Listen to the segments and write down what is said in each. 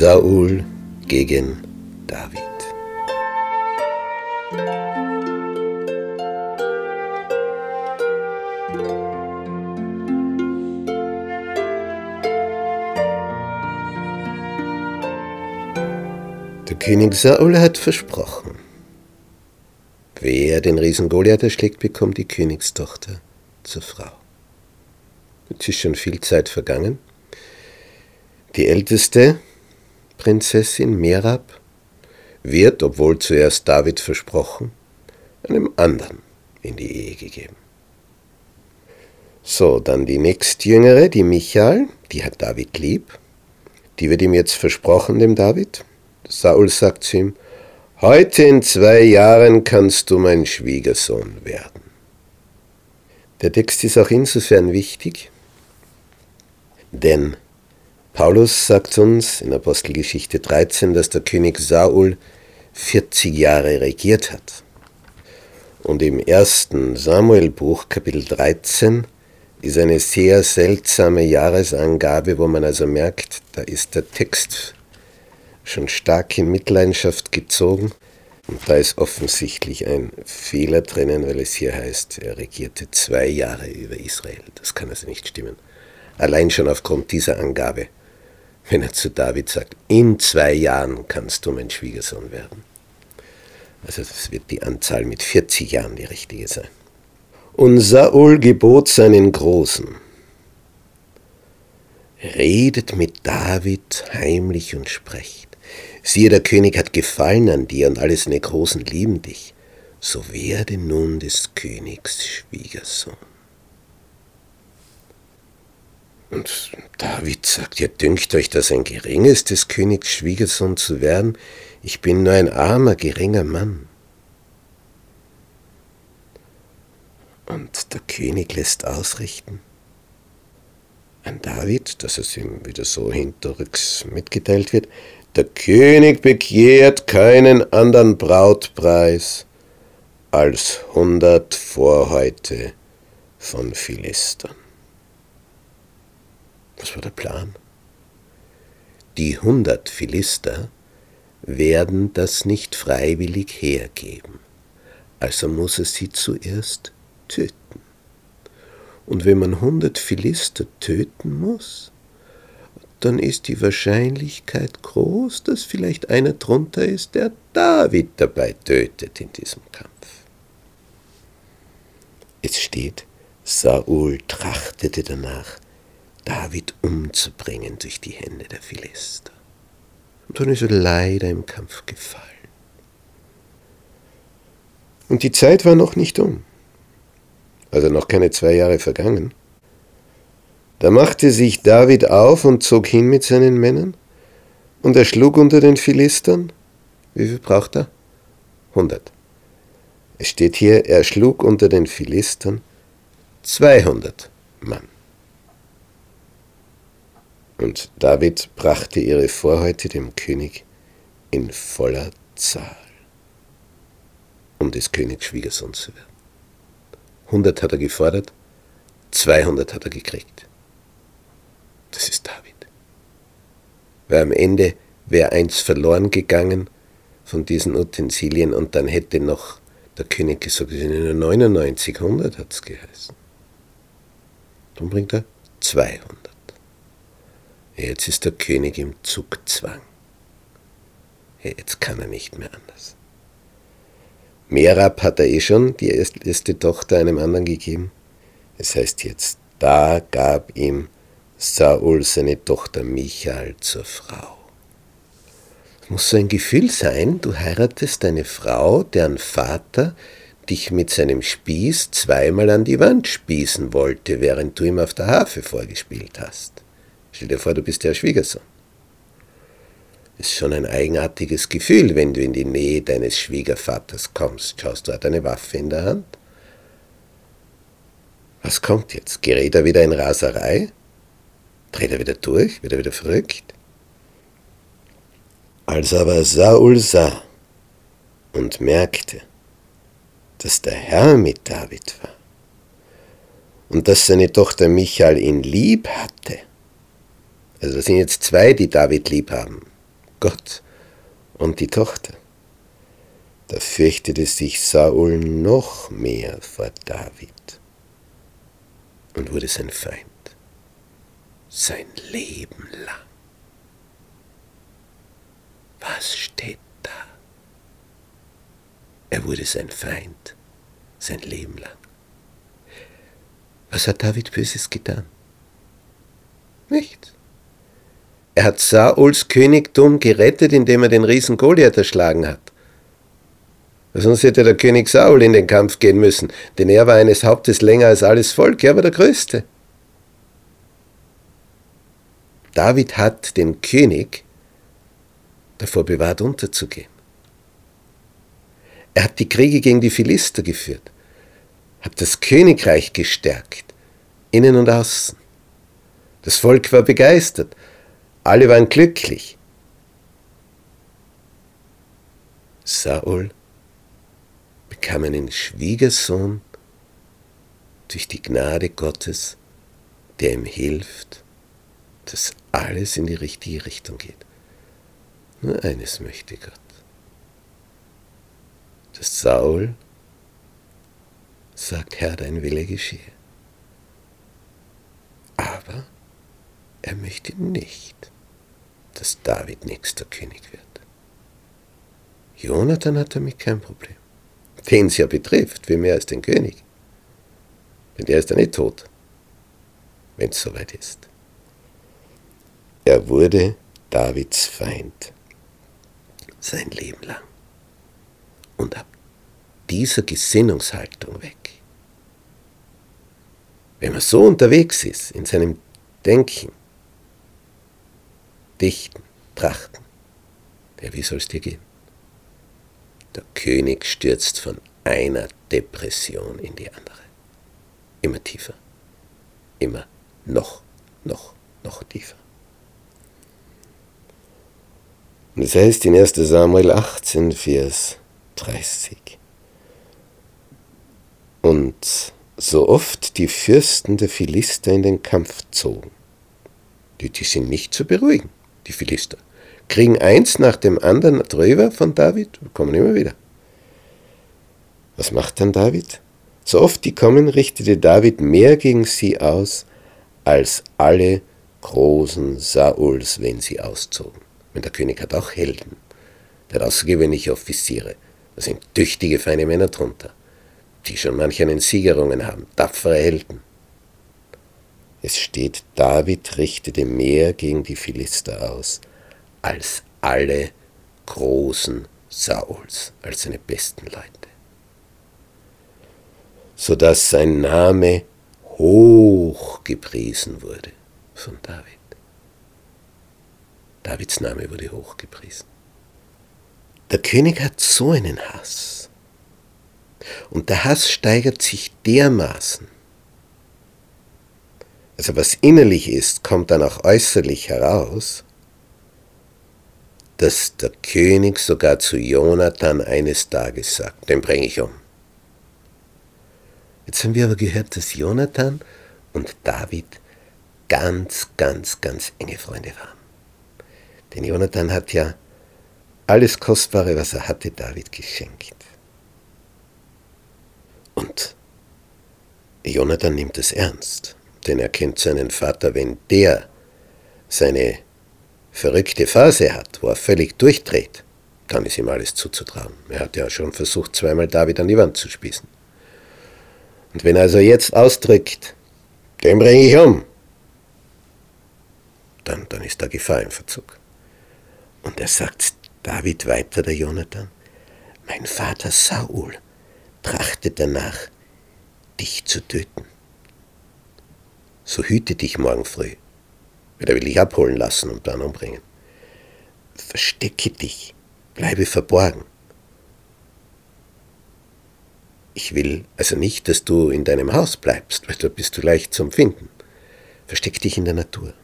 Saul gegen David. Der König Saul hat versprochen, wer den Riesen Goliath erschlägt, bekommt die Königstochter zur Frau. Jetzt ist schon viel Zeit vergangen. Die älteste Prinzessin Merab wird, obwohl zuerst David versprochen, einem anderen in die Ehe gegeben. So, dann die nächstjüngere, die Michael, die hat David lieb. Die wird ihm jetzt versprochen, dem David. Saul sagt zu ihm, heute in zwei Jahren kannst du mein Schwiegersohn werden. Der Text ist auch insofern wichtig, denn Paulus sagt uns in Apostelgeschichte 13, dass der König Saul 40 Jahre regiert hat. Und im ersten Samuelbuch Kapitel 13 ist eine sehr seltsame Jahresangabe, wo man also merkt, da ist der Text schon stark in Mitleidenschaft gezogen. Und da ist offensichtlich ein Fehler drinnen, weil es hier heißt, er regierte zwei Jahre über Israel. Das kann also nicht stimmen. Allein schon aufgrund dieser Angabe wenn er zu David sagt, in zwei Jahren kannst du mein Schwiegersohn werden. Also das wird die Anzahl mit 40 Jahren die richtige sein. Und Saul gebot seinen Großen, redet mit David heimlich und sprecht. Siehe, der König hat Gefallen an dir und alle seine Großen lieben dich. So werde nun des Königs Schwiegersohn. Und David sagt, ja, dünkt euch das ein geringes, des Königs Schwiegersohn zu werden? Ich bin nur ein armer, geringer Mann. Und der König lässt ausrichten an David, dass es ihm wieder so hinterrücks mitgeteilt wird, der König begehrt keinen anderen Brautpreis als hundert Vorhäute von Philistern. Was war der Plan? Die hundert Philister werden das nicht freiwillig hergeben, also muss er sie zuerst töten. Und wenn man hundert Philister töten muss, dann ist die Wahrscheinlichkeit groß, dass vielleicht einer drunter ist, der David dabei tötet in diesem Kampf. Es steht, Saul trachtete danach, David umzubringen durch die Hände der Philister. Und dann ist er leider im Kampf gefallen. Und die Zeit war noch nicht um, also noch keine zwei Jahre vergangen. Da machte sich David auf und zog hin mit seinen Männern, und er schlug unter den Philistern. Wie viel braucht er? Hundert. Es steht hier, er schlug unter den Philistern 200 Mann. Und David brachte ihre Vorhäute dem König in voller Zahl, um des Königs Schwiegersohn zu werden. 100 hat er gefordert, 200 hat er gekriegt. Das ist David. Weil am Ende wäre eins verloren gegangen von diesen Utensilien und dann hätte noch der König gesagt, es sind nur 99, 100 hat es geheißen. Dann bringt er 200. Jetzt ist der König im Zugzwang. Jetzt kann er nicht mehr anders. Merab hat er eh schon die erste Tochter einem anderen gegeben. Es heißt jetzt, da gab ihm Saul seine Tochter Michael zur Frau. Es muss so ein Gefühl sein, du heiratest eine Frau, deren Vater dich mit seinem Spieß zweimal an die Wand spießen wollte, während du ihm auf der Harfe vorgespielt hast. Stell dir vor, du bist der Schwiegersohn. Ist schon ein eigenartiges Gefühl, wenn du in die Nähe deines Schwiegervaters kommst. Schaust du, hat eine Waffe in der Hand? Was kommt jetzt? Gerät er wieder in Raserei? Dreht er wieder durch? Wird er wieder verrückt? Als aber Saul sah und merkte, dass der Herr mit David war und dass seine Tochter Michael ihn lieb hatte, also das sind jetzt zwei, die David lieb haben, Gott und die Tochter, da fürchtete sich Saul noch mehr vor David und wurde sein Feind, sein Leben lang. Was steht da? Er wurde sein Feind, sein Leben lang. Was hat David Böses getan? Nichts. Er hat Sauls Königtum gerettet, indem er den Riesen Goliath erschlagen hat. Sonst hätte der König Saul in den Kampf gehen müssen, denn er war eines Hauptes länger als alles Volk, er war der Größte. David hat den König davor bewahrt, unterzugehen. Er hat die Kriege gegen die Philister geführt, hat das Königreich gestärkt, innen und außen. Das Volk war begeistert, alle waren glücklich. Saul bekam einen Schwiegersohn durch die Gnade Gottes, der ihm hilft, dass alles in die richtige Richtung geht. Nur eines möchte Gott, dass Saul sagt, Herr, dein Wille geschehe. Aber er möchte nicht, dass David nächster König wird. Jonathan hat damit kein Problem. Den es ja betrifft, wie mehr als den König. Denn der ist ja nicht tot, wenn es soweit ist. Er wurde Davids Feind sein Leben lang. Und ab dieser Gesinnungshaltung weg, wenn man so unterwegs ist in seinem Denken, Dichten, Trachten, ja, wie soll es dir gehen? Der König stürzt von einer Depression in die andere. Immer tiefer. Immer noch, noch, noch tiefer. Und es heißt in 1 Samuel 18, Vers 30. Und so oft die Fürsten der Philister in den Kampf zogen, die, die sind nicht zu beruhigen, die Philister, kriegen eins nach dem anderen drüber von David, kommen immer wieder. Was macht dann David? So oft die kommen, richtete David mehr gegen sie aus, als alle großen Sauls, wenn sie auszogen. Und der König hat auch Helden. Der hat außergewöhnliche Offiziere. Da sind tüchtige, feine Männer drunter, die schon manch einen Siegerungen haben, tapfere Helden. Es steht, David richtete mehr gegen die Philister aus, als alle großen Sauls, als seine besten Leute. Sodass sein Name hoch gepriesen wurde von David. Davids Name wurde hochgepriesen. Der König hat so einen Hass. Und der Hass steigert sich dermaßen. Also was innerlich ist, kommt dann auch äußerlich heraus, dass der König sogar zu Jonathan eines Tages sagt, den bringe ich um. Jetzt haben wir aber gehört, dass Jonathan und David ganz, ganz, ganz enge Freunde waren. Denn Jonathan hat ja alles Kostbare, was er hatte, David geschenkt. Und Jonathan nimmt es ernst, denn er kennt seinen Vater, wenn der seine verrückte Phase hat, wo er völlig durchdreht, dann ist ihm alles zuzutrauen. Er hat ja schon versucht, zweimal David an die Wand zu spießen. Und wenn er also jetzt ausdrückt, den bringe ich um, dann, dann ist da Gefahr im Verzug. Und er sagt David weiter, der Jonathan, mein Vater Saul trachtet danach, dich zu töten. So hüte dich morgen früh Er will dich abholen lassen und dann umbringen. Verstecke dich, bleibe verborgen. Ich will also nicht, dass du in deinem Haus bleibst, weil dort bist du leicht zum Finden. Versteck dich in der Natur.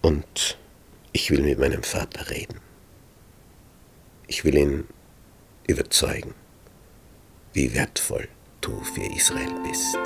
Und ich will mit meinem Vater reden. Ich will ihn überzeugen, wie wertvoll du für Israel bist.